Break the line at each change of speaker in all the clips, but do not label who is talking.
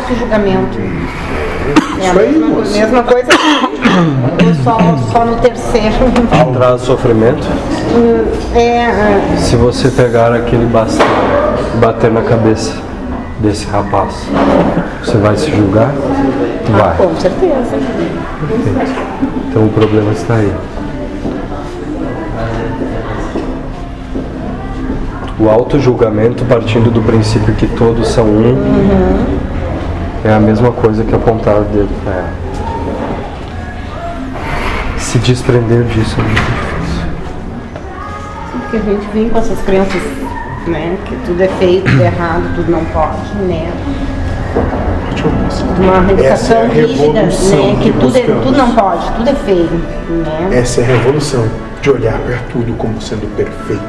auto-julgamento. É a
Isso aí,
mesma,
moça.
mesma coisa só, só no terceiro.
Traz sofrimento.
É, é,
Se você pegar aquele bastão e bater na cabeça desse rapaz, você vai se julgar? Vai.
com certeza.
Então o problema está aí. O auto-julgamento, partindo do princípio que todos são um, é a mesma coisa que apontar o dedo para ela. Se desprender disso é muito difícil.
Porque a gente vem com essas crenças, né? Que tudo é feio, tudo é errado, tudo não pode, né? Uma
Essa é
rígida, né? Que
que
tudo, é, tudo não pode, tudo é feio, né?
Essa é a revolução de olhar para tudo como sendo perfeito.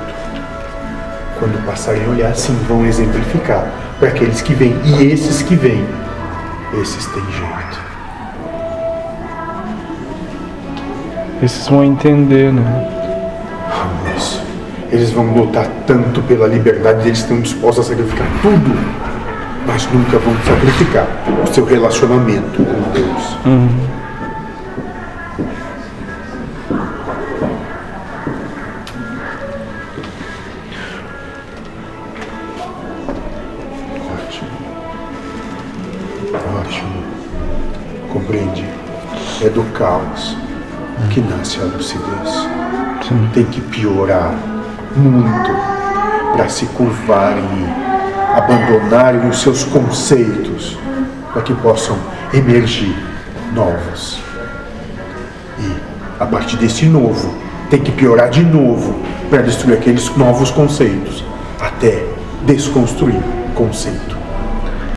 Quando passarem a olhar, sim, vão exemplificar para aqueles que vêm. E esses que vêm, esses têm jeito.
Esses vão entender, né?
Vamos. Eles vão lutar tanto pela liberdade, eles estão dispostos a sacrificar tudo, mas nunca vão sacrificar o seu relacionamento com Deus. Ótimo. Ótimo. Compreende? É do caos que nasce a lucidez. Tem que piorar muito para se curvarem e abandonarem os seus conceitos para que possam emergir novos. E a partir desse novo, tem que piorar de novo para destruir aqueles novos conceitos até desconstruir o conceito.